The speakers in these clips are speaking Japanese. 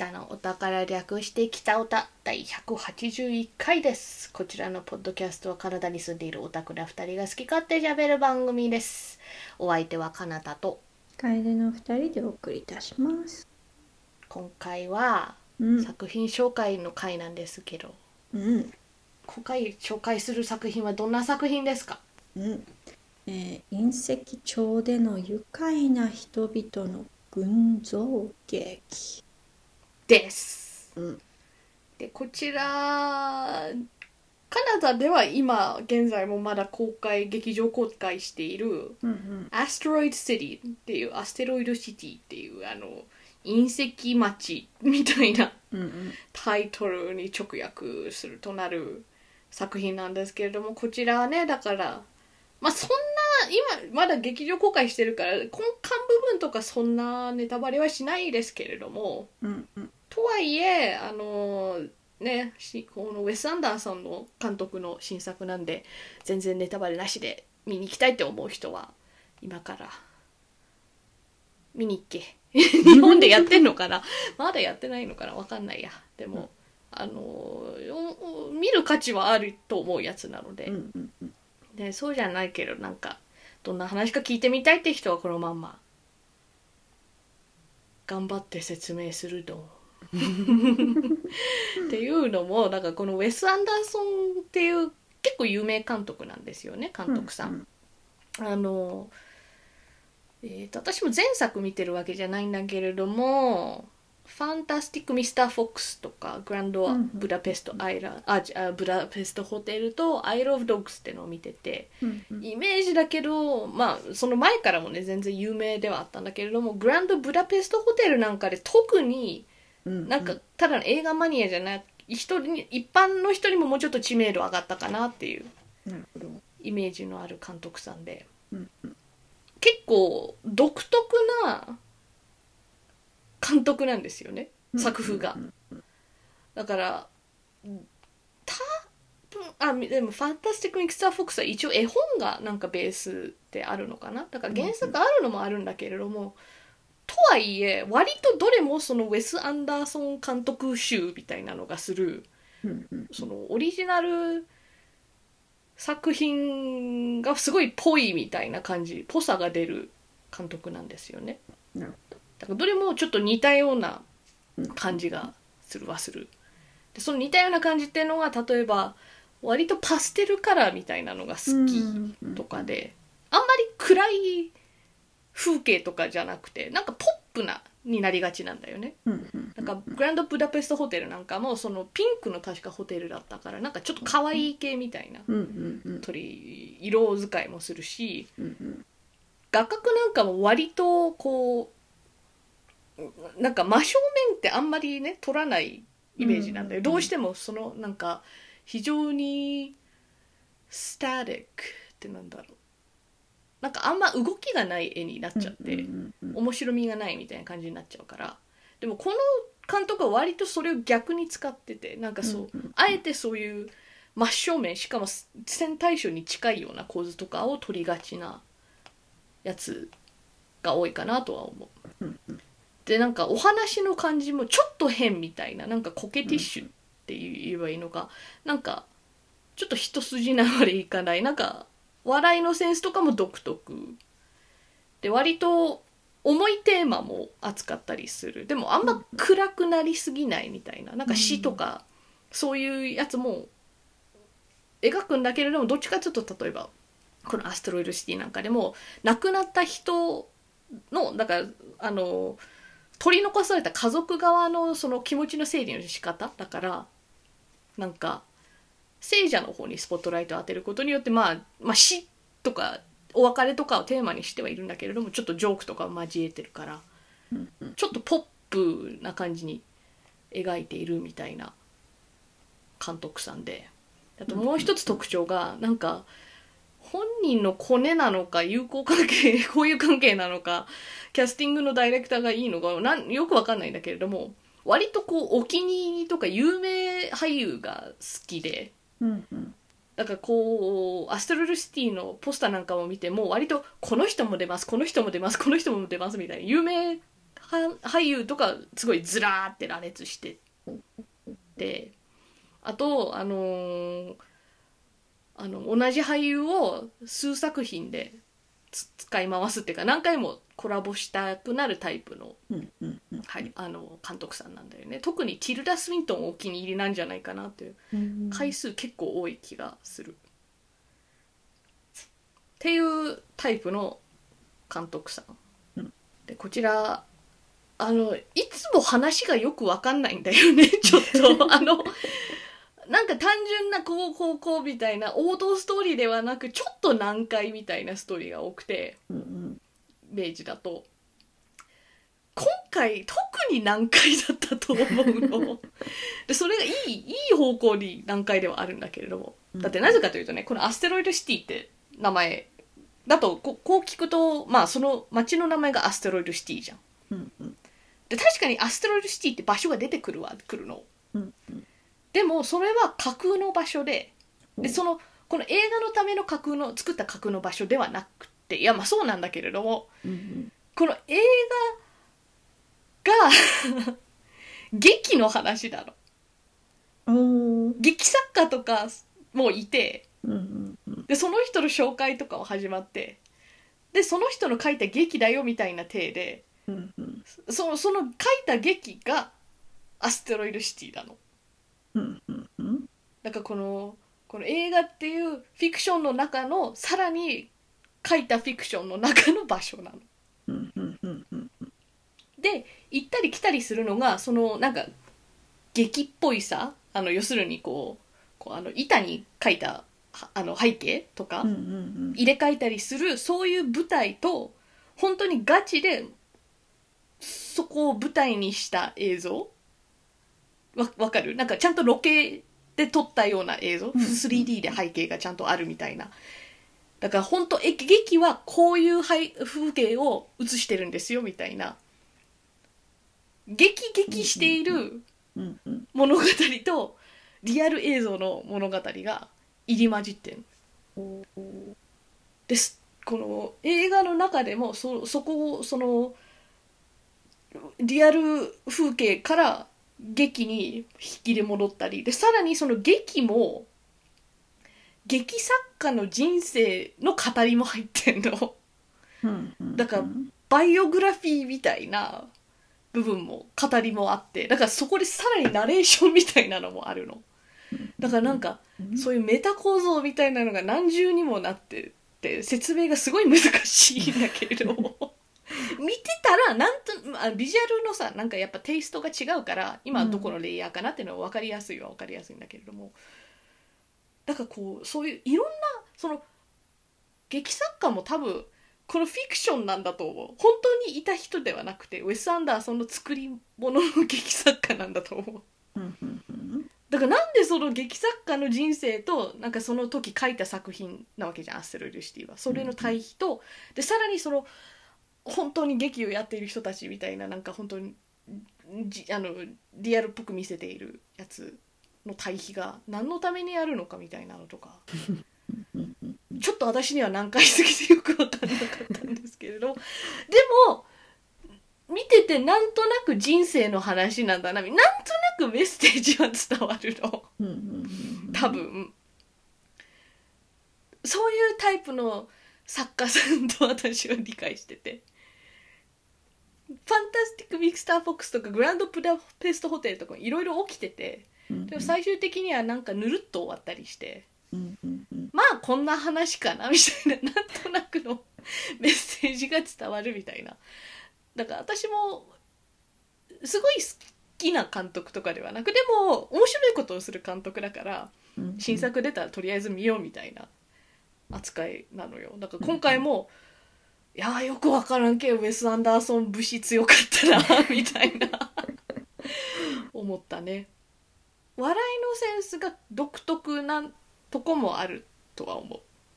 北のお宝略して北おた第181回ですこちらのポッドキャストはカナダに住んでいるオタクな2人が好き勝手喋る番組ですお相手はカナダと楓の二人でお送りいたします。今回はうん。作品紹介の回なんですけどうん。今回紹介する作品はどんな作品ですか？うん。えー隕石町での愉快な人々の群像劇。ですうん。でこちらカナダでは今現在もまだ公開劇場公開しているうんうん。アステロイドシティっていうアステロイドシティっていうあの隕石町みたいな。タイトルに直訳するとなる作品なんですけれどもこちらはねだからまあそんな今まだ劇場公開してるから根幹部分とかそんなネタバレはしないですけれどもうんうん。とはいえあのねしこのウェス・アンダーソンの監督の新作なんで全然ネタバレなしで見に行きたいって思う人は今から見に行け。日本でやってんのかな？まだやってないのかな？わかんないや。でも、あのおお見る価値はあると思うやつなので、うんうんうん。でそうじゃないけどなんかどんな話か聞いてみたいって人はこのまんま頑張って説明するとっていうのもなんかこのウェス・アンダーソンっていう結構有名監督なんですよね監督さん。あの、えーと私も前作見てるわけじゃないんだけれども「ファンタスティック・ミスター・フォックス」とか「グランド・うんブダペスト・アイラ」あじあブダペスト・ホテルと「アイロ・オブ・ドッグス」ってのを見ててうんうん。イメージだけどまあその前からもね全然有名ではあったんだけれどもグランド・ブダペスト・ホテルなんかで特にうんなんかただの映画マニアじゃない人に一般の人にももうちょっと知名度上がったかなっていう。なるほど。イメージのある監督さんで。うんうん。結構独特な監督なんですよね作風が。うんだから多分あでも「ファンタスティック・ミスター・フォックス」は一応絵本がなんかベースであるのかな。だから原作あるのもあるんだけれども、とはいえ割とどれもそのウェス・アンダーソン監督集みたいなのがするうんうん。そのオリジナル作品がすごいぽいみたいな感じぽさが出る監督なんですよね。なるほだからどれもちょっと似たような感じがするはする。でその似たような感じっていうのは例えば割とパステルカラーみたいなのが好きとかであんまり暗い風景とかじゃなくてなんかポップなになりがちなんだよね。なんかグランドブダペストホテルなんかもそのピンクの確かホテルだったからなんかちょっと可愛い系みたいな。鳥色使いもするし。画角なんかも割とこうなんか真正面ってあんまりね撮らないイメージなんだよ、うんどうしてもそのなんか非常にスタティックってなんだろうなんかあんま動きがない絵になっちゃって、面白みがないみたいな感じになっちゃうから。でもこの監督は割とそれを逆に使っててなんかそう、あえてそういう真正面しかも線対称に近いような構図とかを撮りがちなやつが多いかなとは思う。でなんかお話の感じもちょっと変みたいななんかコケティッシュって言えばいいのか、なんかちょっと一筋縄でいかないなんか笑いのセンスとかも独特。で割と重いテーマも扱ったりする。でもあんま暗くなりすぎないみたいな。なんか死とかそういうやつも描くんだけれどもどっちかというと例えばこの「アストロイドシティ」なんかでも亡くなった人のだからあの取り残された家族側のその気持ちの整理の仕方だからなんか聖者の方にスポットライトを当てることによって、まあ、まあ死とかお別れとかをテーマにしてはいるんだけれどもちょっとジョークとかを交えてるからちょっとポップな感じに描いているみたいな監督さんで。あともう一つ特徴がなんか本人のコネなのか友好関係 交友関係なのかキャスティングのダイレクターがいいのかなんよくわかんないんだけれども割とこうお気に入りとか有名俳優が好きでうんうん。だからこうアストロルシティのポスターなんかを見ても割とこの人も出ますこの人も出ますこの人も出ますみたいな有名俳優とかすごいずらーって羅列しててあとあのーあの同じ俳優を数作品で使い回すっていうか何回もコラボしたくなるタイプの,、はい、あの監督さんなんだよね。特にティルダ・スウィントンお気に入りなんじゃないかなっていううん。回数結構多い気がする。っていうタイプの監督さん。うん。でこちらあのいつも話がよくわかんないんだよねちょっと。あのなんか単純なこうこうこうみたいな王道ストーリーではなくちょっと難解みたいなストーリーが多くてうんうん。イメージだと今回特に難解だったと思うの。でそれがいいいい方向に難解ではあるんだけれども。だってなぜかというとねこのアステロイドシティって名前だとここう聞くとまあその町の名前がアステロイドシティじゃん。うんうん。で確かにアステロイドシティって場所が出てくるは来るの。うんうんでもそれは架空の場所ででそのこの映画のための架空の作った架空の場所ではなくていやまあそうなんだけれどもうんこの映画が 劇の話なの。劇作家とかもいてうんうんうん。でその人の紹介とかも始まってでその人の書いた劇だよみたいな体でうんうん。そその書いた劇がアステロイドシティなのうんうんうん。だからこのこの映画っていうフィクションの中のさらに書いたフィクションの中の場所なの。うんうんうんうん。で行ったり来たりするのがそのなんか劇っぽいさあの要するにこうこうあの板に書いたはあの背景とかうんうん。入れ替えたりするそういう舞台と本当にガチでそこを舞台にした映像わわかる？なんかちゃんとロケで撮ったような映像、ん。3D で背景がちゃんとあるみたいな。だから本当え劇はこういう背風景を映してるんですよみたいな。激激している物語とリアル映像の物語が入り混じってるです。この映画の中でもそそこをそのリアル風景から劇に引きで戻ったり。でさらにその劇も劇作家の人生の語りも入ってんの。うんうんだからバイオグラフィーみたいな部分も語りもあって。だからそこでさらにナレーションみたいなのもあるの。だからなんかうんそういうメタ構造みたいなのが何重にもなってて説明がすごい難しいんだけれど。も見てたらなんとあビジュアルのさなんかやっぱテイストが違うから今どこのレイヤーかなっていうのは分かりやすいは分かりやすいんだけれども。だからこうそういういろんなその劇作家も多分このフィクションなんだと思う。本当にいた人ではなくてウェス・アンダーソンの作り物の劇作家なんだと思う。だからなんでその劇作家の人生となんかその時書いた作品なわけじゃんアステロイドシティは。それの対比とでさらにその本当に劇をやっている人たちみたいななんか本当にじあのリアルっぽく見せているやつの対比が何のためにやるのかみたいなのとか。ちょっと私には難解すぎてよく分かんなかったんですけれど。でも見ててなんとなく人生の話なんだななんとなくメッセージは伝わるの。多分。そういうタイプの作家さんと私は理解してて「ファンタスティック・ミスター・フォックス」とか「グランド・ブダペスト・ホテル」とかいろいろ起きててうんでも最終的にはなんかぬるっと終わったりしてまあこんな話かなみたいななんとなくの メッセージが伝わるみたいな。だから私もすごい好きな監督とかではなくでも面白いことをする監督だからうん新作出たらとりあえず見ようみたいな扱いなのよ。だから今回も、いやーよくわからんけどウェス・アンダーソン節強かったな みたいな。思ったね。笑いのセンスが独特なとこもあるとは思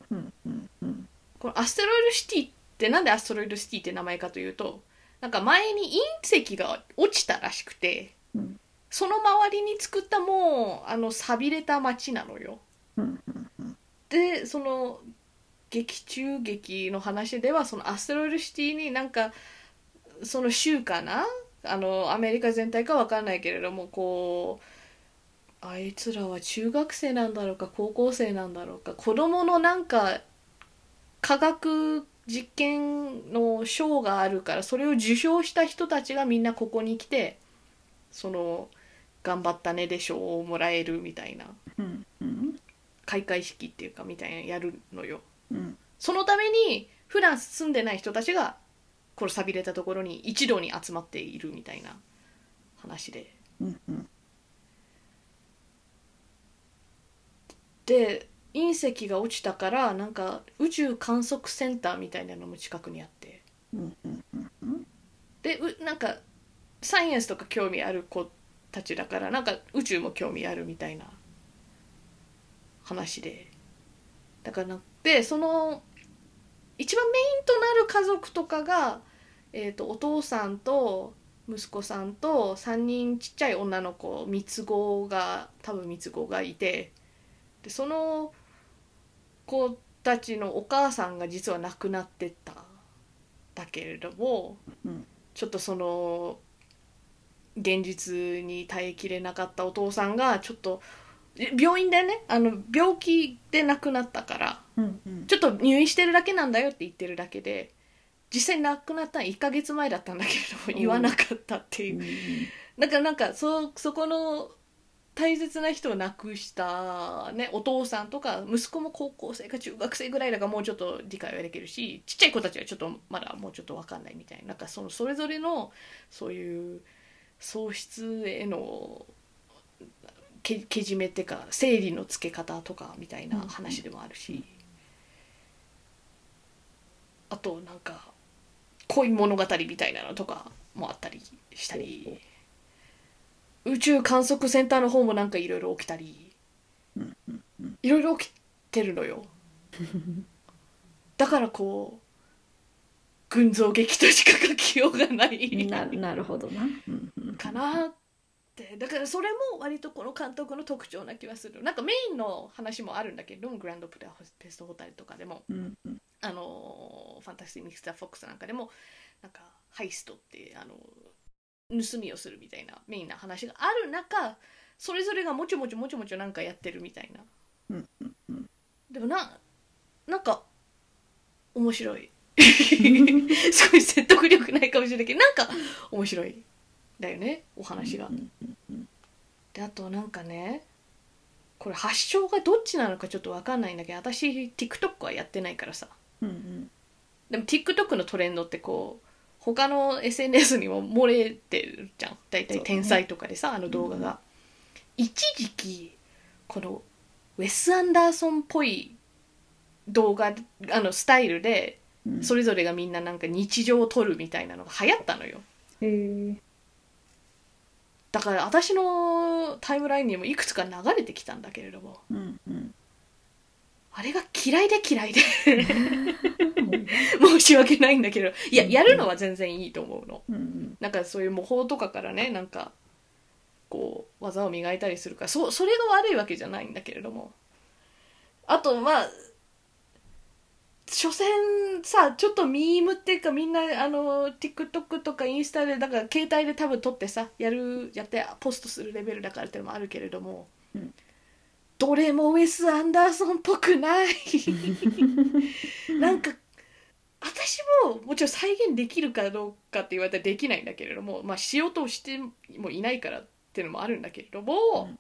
う。うんうんうん。このアステロイドシティってなんでアステロイドシティって名前かというとなんか前に隕石が落ちたらしくてうん。その周りに作ったもうあの寂れた街なのよ。うんうんうん。でその劇中劇の話ではそのアステロイドシティになんかその州かな？あのアメリカ全体かわかんないけれどもこうあいつらは中学生なんだろうか高校生なんだろうか子供のなんか科学実験の賞があるからそれを受賞した人たちがみんなここに来てその頑張ったねで賞をもらえるみたいな。うんうん。開会式っていうかみたいなのやるのよ。そのために普段住んでない人たちがこの寂れたところに一堂に集まっているみたいな話で。で隕石が落ちたからなんか宇宙観測センターみたいなのも近くにあって。でうなんかサイエンスとか興味ある子たちだからなんか宇宙も興味あるみたいな話で。だからなでその一番メインとなる家族とかが、えー、とお父さんと息子さんと3人ちっちゃい女の子三つ子が多分三つ子がいてでその子たちのお母さんが実は亡くなってただけれども、うん。ちょっとその現実に耐えきれなかったお父さんがちょっとえ病院でねあの病気で亡くなったからうんうん。ちょっと入院してるだけなんだよって言ってるだけで実際亡くなったの1ヶ月前だったんだけれども言わなかったっていう。だからなんかそそこの大切な人を亡くした、ね、お父さんとか息子も高校生か中学生ぐらいだからもうちょっと理解はできるしちっちゃい子たちはちょっとまだもうちょっと分かんないみたいななんかそのそれぞれのそういう喪失へのけけじめっていうか整理のつけ方とかみたいな話でもあるし、あとなんか恋物語みたいなのとかもあったりしたり。宇宙観測センターの方もなんかいろいろ起きたり。うんうんうん。いろいろ起きてるのよ。だからこう群像劇としか書きようがない。ななるほどな。うんうんかなってだからそれも割とこの監督の特徴な気はする。なんかメインの話もあるんだけどグランドプレペストホテルとかでも。うんうん。あのファンタスティック・ミスター・フォックスなんかでもなんかハイストってあの盗みをするみたいなメインな話がある中それぞれがもちょもちょもちょもちょなんかやってるみたいな。うんうんうん。でもななんか面白い。すごい説得力ないかもしれないけどなんか面白いだよねお話が。う。んうんうんであとなんかねこれ発祥がどっちなのかちょっと分かんないんだけど私 TikTok はやってないからさ。うんうん。でも TikTok のトレンドってこう他の SNS にも漏れてるじゃん。大体天才とかでさ、あの動画が、一時期このウェス・アンダーソンっぽい動画あのスタイルでうん。それぞれがみんななんか日常を撮るみたいなのが流行ったのよ。へえだから私のタイムラインにもいくつか流れてきたんだけれどもうんうん。あれが嫌いで嫌いで。申し訳ないんだけど。いややるのは全然いいと思うの。うんうん。なんかそういう模倣とかからねなんかこう技を磨いたりするからそそれが悪いわけじゃないんだけれども。あとまあ所詮さちょっとミームっていうかみんなあの TikTok とかインスタでだから携帯で多分撮ってさやるやってポストするレベルだからっていうのもあるけれども、うん。どれもウェス・アンダーソンっぽくない。なんか私ももちろん再現できるかどうかって言われたらできないんだけれどもまあしようとしてもいないからっていうのもあるんだけれども、うん。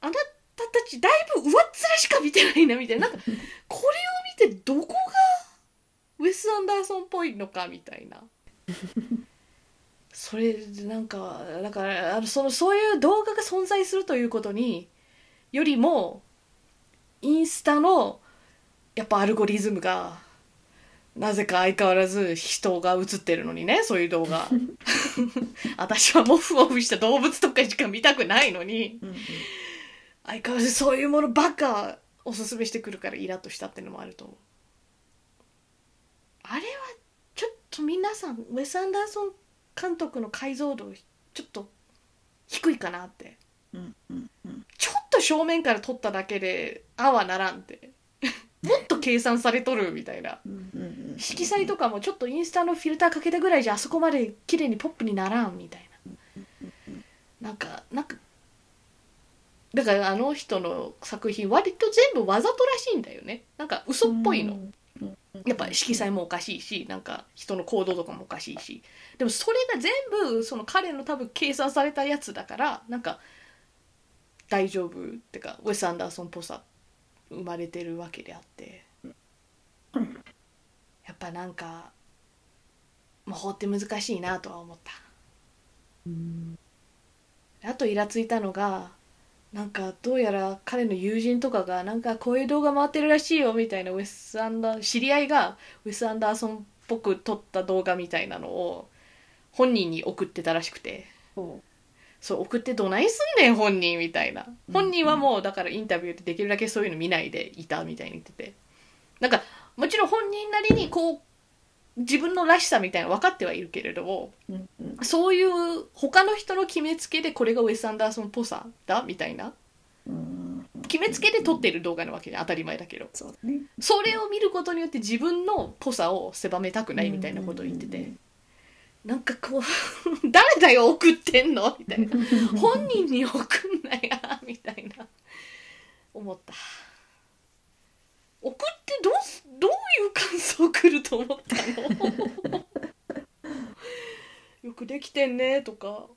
あなたたちだいぶ上っ面しか見てないなみたいな。なんかこれを見てどこがウェス・アンダーソンっぽいのかみたいな。それなんかだからあのそのそういう動画が存在するということによりもインスタのやっぱアルゴリズムがなぜか相変わらず人が映ってるのにねそういう動画。私はモフモフした動物とかしか見たくないのにうんうん。相変わらずそういうものばっかおすすめしてくるからイラッとしたっていうのもあると思う。あれはちょっと皆さんウェス・アンダーソン監督の解像度ちょっと低いかなって。うんうんうん。ちょっと正面から撮っただけでああはならんって。もっと計算されとるみたいな。うんうん色彩とかもちょっとインスタのフィルターかけたぐらいじゃあそこまで綺麗にポップにならんみたいな。なんかなんかだからあの人の作品割と全部わざとらしいんだよね。なんか嘘っぽいの。やっぱ色彩もおかしいしなんか人の行動とかもおかしいし。でもそれが全部その彼の多分計算されたやつだからなんか大丈夫ってかウェス・アンダーソンっぽさ生まれてるわけであって。やっぱなんか魔法って難しいなとは思った。あとイラついたのがなんかどうやら彼の友人とかがなんかこういう動画回ってるらしいよみたいなウェス・アンダー知り合いがウェス・アンダーソンっぽく撮った動画みたいなのを本人に送ってたらしくて。そう送ってどないすんねん本人みたいな。本人はもうだからインタビューでできるだけそういうの見ないでいたみたいに言ってて。なんかもちろん本人なりにこう自分のらしさみたいなの分かってはいるけれどもうんうん。そういう他の人の決めつけでこれがウェス・アンダーソンっぽさだみたいな。うん。決めつけで撮ってる動画なわけじゃん当たり前だけど。そうだね。それを見ることによって自分のっぽさを狭めたくないみたいなことを言ってて。なんかこう 誰だよ送ってんの？みたいな。本人に送んなやみたいな。思った送ってどうすどういう感想来ると思ったの？よくできてんねとか。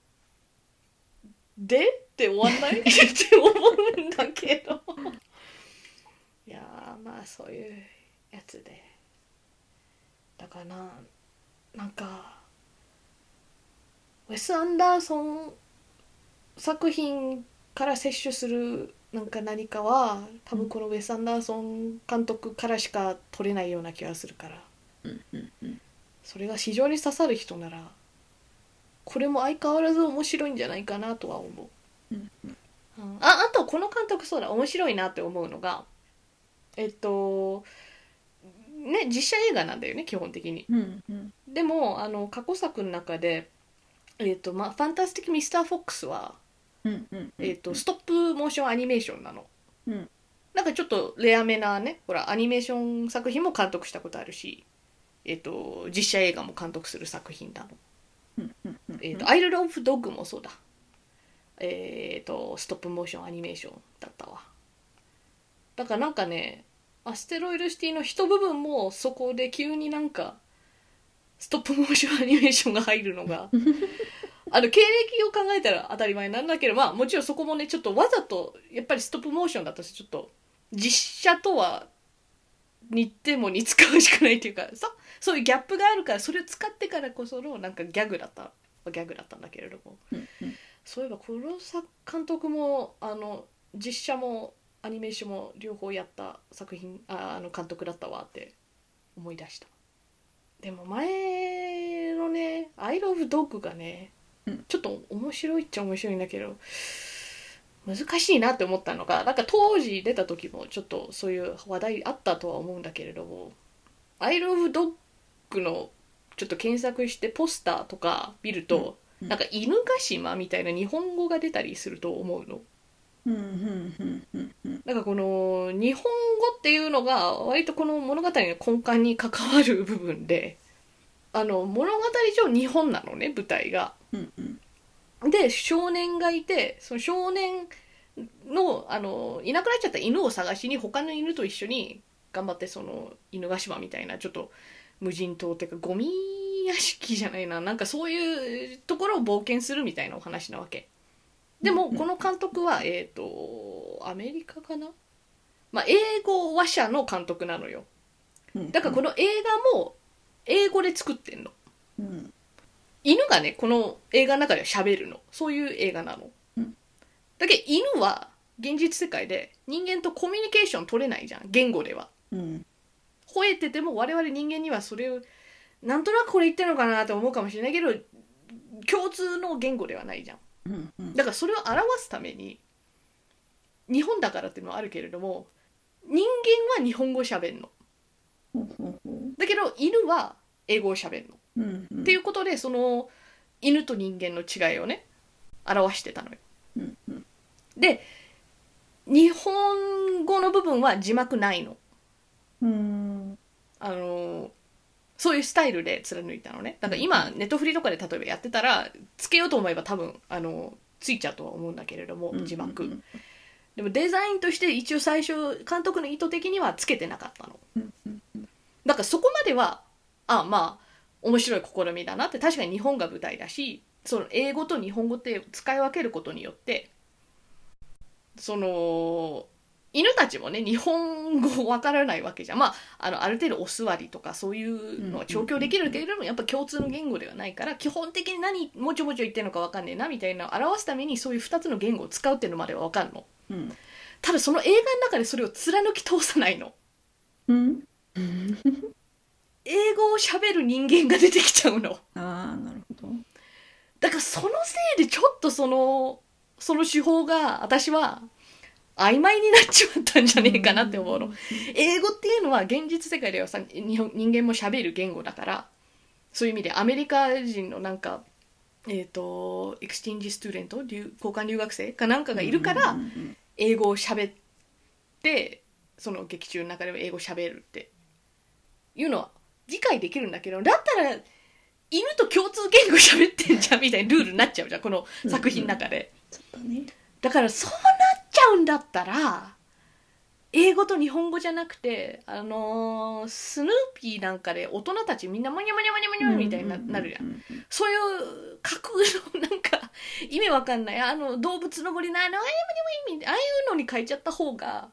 でって終わんないって思うんだけど。いやまあそういうやつで。だからななんかウェス・アンダーソン作品から摂取するなんか何かは多分このウェス・アンダーソン監督からしか取れないような気がするから。うんうんうん。それが非常に刺さる人ならこれも相変わらず面白いんじゃないかなとは思う。うんうん。ああとこの監督そうだ。面白いなって思うのがえっとね実写映画なんだよね基本的に。うんうん。でもあの過去作の中で「えっとまあ、ファンタスティック・ミスター・フォックスは」うんうんえっとストップモーションアニメーションなの。うんなんかちょっとレアめなねほらアニメーション作品も監督したことあるし、えっと実写映画も監督する作品なの。うんうんうんえーと Isle of Dogs もそうだ。えっ、と、ストップモーションアニメーションだったわ。だからなんかね、アステロイドシティの一部分もそこで急になんか、ストップモーションアニメーションが入るのが、あの、経歴を考えたら当たり前なんだけど、まあもちろんそこもね、ちょっとわざと、やっぱりストップモーションだったし、ちょっと、実写とは似ても似つかわしくないっていうか、そそういうギャップがあるから、それを使ってからこそのなんかギャグだった、ギャグだったんだけれども。うんうんそういえば黒沢監督もあの実写もアニメーションも両方やった作品ああの監督だったわって思い出したでも前のね「アイロブドッグがね、うん。ちょっと面白いっちゃ面白いんだけど難しいなって思ったのがなんか当時出た時もちょっとそういう話題あったとは思うんだけれども「アイロブドッグのちょっと検索してポスターとか見ると、うん。なんか犬ヶ島みたいな日本語が出たりすると思うの。なんかこの日本語っていうのが割とこの物語の根幹に関わる部分であの物語上日本なのね舞台が。うんうん。で少年がいてその少年のあのいなくなっちゃった犬を探しに他の犬と一緒に頑張ってその犬ヶ島みたいなちょっと無人島っていうかゴミ屋敷じゃないな。なんかそういうところを冒険するみたいなお話なわけ。でもこの監督はえっ、とアメリカかな？まあ英語話者の監督なのよ。うん。だからこの映画も英語で作ってんの。うん。犬がねこの映画の中では喋るの。そういう映画なの、うん。だけど犬は現実世界で人間とコミュニケーション取れないじゃん。言語では。うん。吠えてても我々人間にはそれをなんとなくこれ言ってるのかなと思うかもしれないけど共通の言語ではないじゃん。うんうん。だからそれを表すために日本だからっていうのはあるけれども人間は日本語喋んのだけど犬は英語を喋んの。うんうん。っていうことでその犬と人間の違いをね表してたのよ。うんうん。で日本語の部分は字幕ないの。うん。あのそういうスタイルで貫いたのね。だから今ネットフリとかで例えばやってたらつけようと思えば多分あのついちゃうとは思うんだけれども字幕、うんうん。でもデザインとして一応最初監督の意図的にはつけてなかったのだからそこまではあまあ面白い試みだなって確かに日本が舞台だしその英語と日本語って使い分けることによってその犬たちもね日本語わからないわけじゃん。まああのある程度お座りとかそういうのは調教できるけれどもやっぱ共通の言語ではないから基本的に何もちょもちょ言ってるのかわかんねえなみたいなのを表すためにそういう2つの言語を使うっていうのまではわかんの。うん。ただその映画の中でそれを貫き通さないの。うん英語を喋る人間が出てきちゃうの。ああなるほど。だからそのせいでちょっとそのその手法が私は曖昧になっちまったんじゃねえかなって思うの。英語っていうのは現実世界ではさ日本人間も喋る言語だからそういう意味でアメリカ人のなんかえっ、と exchange student 留交換留学生かなんかがいるから英語を喋ってその劇中の中でも英語喋るっていうのは理解できるんだけどだったら犬と共通言語喋ってんじゃんみたいなルールになっちゃうじゃんこの作品の中で。そうだねだからそうなっちゃうんだったら英語と日本語じゃなくてあのースヌーピーなんかで大人たちみんなモニャモニャモニャモニャみたいにななるじゃん。うんうんそういう架空のなんか意味わかんないあの動物の森のあのああいう意味ああいうのに変えちゃった方が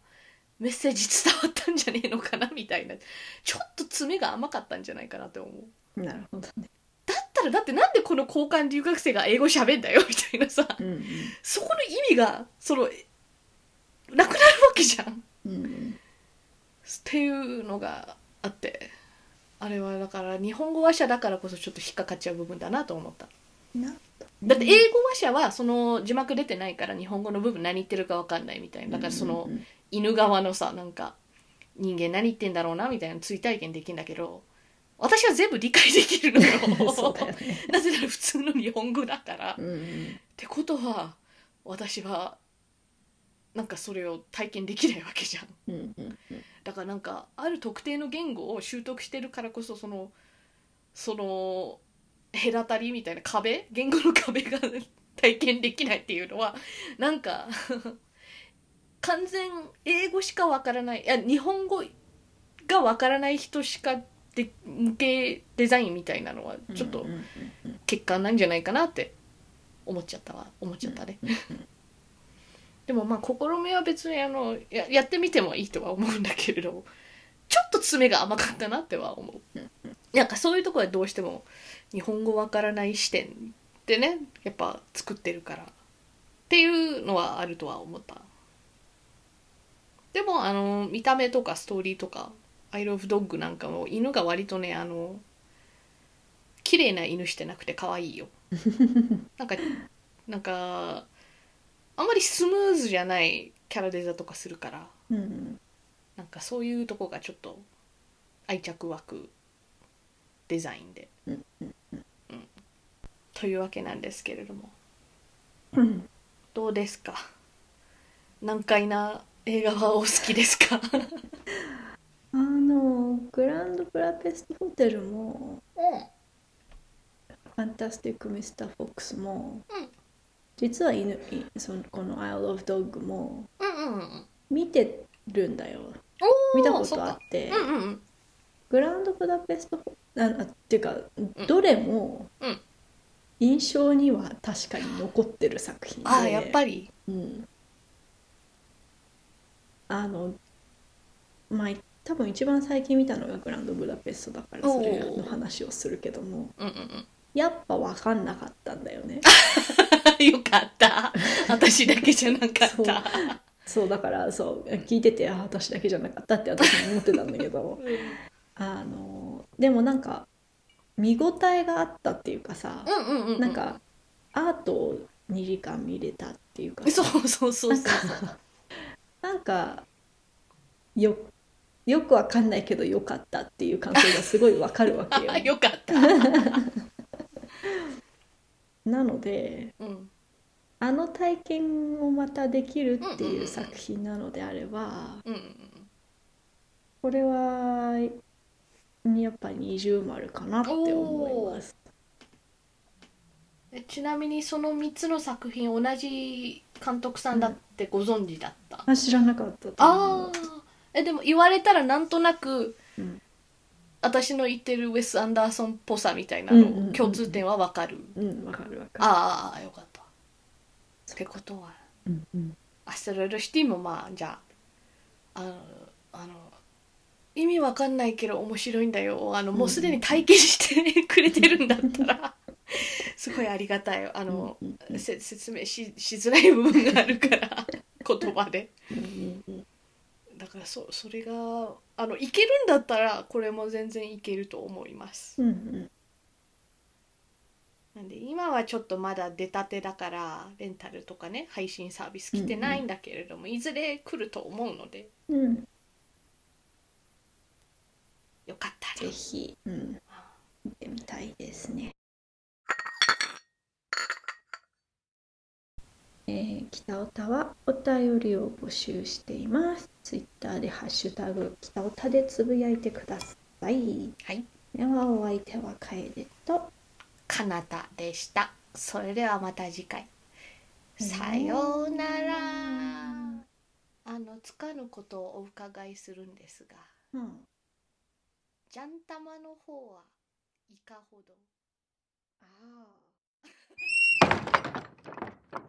メッセージ伝わったんじゃねえのかなみたいな。ちょっと爪が甘かったんじゃないかなって思う。なるほどね。だったらだってなんでこの交換留学生が英語喋んだよみたいなさ。うんうん。そこの意味がそのなくなるわけじゃん。っうん。ていうのがあって。あれはだから日本語話者だからこそちょっと引っかかっちゃう部分だなと思った。なだって英語話者はその字幕出てないから日本語の部分何言ってるか分かんないみたいな。だからその犬側のさなんか人間何言ってんだろうなみたいな追体験できるんだけど私は全部理解できるのよ。そうだよね。なぜなら普通の日本語だから、っうんうん。てことは私はなんかそれを体験できないわけじゃんうんうん。だからなんかある特定の言語を習得してるからこそそのその隔たりみたいな壁？言語の壁が 体験できないっていうのはなんか完全英語しかわからないいや日本語がわからない人しかで向けデザインみたいなのはちょっと欠陥なんじゃないかなって思っちゃったわ。思っちゃったね。でもまあ試みは別にあのややってみてもいいとは思うんだけれどちょっと爪が甘かったなっては思う。なんかそういうところはどうしても日本語わからない視点でねやっぱ作ってるからっていうのはあるとは思ったでもあの見た目とかストーリーとか「アイロブドッグなんかも犬が割とねあの綺麗な犬してなくて可愛いよ。なんかなんかあんまりスムーズじゃないキャラデザとかするからうんうん。なんかそういうとこがちょっと愛着湧くデザインで、うんうんというわけなんですけれども。う んどうですか？難解な映画はお好きですか？あのグランドブラペストホテルもファンタスティック・ミスター・フォックスも、うん。実は犬いそのこの「Isle of Dog」も見てるんだよ。見たことあって、うんうんうん。グランドブダペストああっていうかどれもうん。印象には確かに残ってる作品で、ああやっぱり。うん、あのまあ多分一番最近見たのがグランドブダペストだからそれの話をするけども。うんうんやっぱ分かんなかったんだよね。う んよかった。私だけじゃなかった。そう。だからそう聞いててあ私だけじゃなかったって私も思ってたんだけど。あのでもなんか見応えがあったっていうかさ、うんうんうんうん。なんかアートを2時間見れたっていうかそうそうそうそうなんかよよくわかんないけどよかったっていう感想がすごいわかるわけよ。あよかった。なのでうん。あの体験をまたできるってうんうんうんいう作品なのであればうんうん。これはやっぱ二重丸かなって思います。えちなみにその3つの作品同じ監督さんだってご存知だった、あ知らなかったとああえでも言われたらなんとなく、うん。私の言ってるウェス・アンダーソンっぽさみたいなの共通点はわかる、うんわかるわかる。ああよかった。ってことはうんうん。アストロイドシティもまあじゃああのあの意味わかんないけど面白いんだよあのもうすでに体験してくれてるんだったら すごいありがたいあの、うんうんせ説明ししづらい部分があるから 言葉で。うんうんだからそそれがあのいけるんだったらこれも全然いけると思います。うんうん。なんで今はちょっとまだ出たてだからレンタルとかね配信サービス来てないんだけれども、いずれ来ると思うのでうん。よかったぜらひ、うん、見てみたいですね。えー、北オタはお便りを募集しています。ツイッターでハッシュタグ北オタでつぶやいてください。はい。ではお相手は楓と。かなたでした。それではまた次回。さようなら。あのつかぬことをお伺いするんですが。うん。ジャンタマの方はいかほど？ああ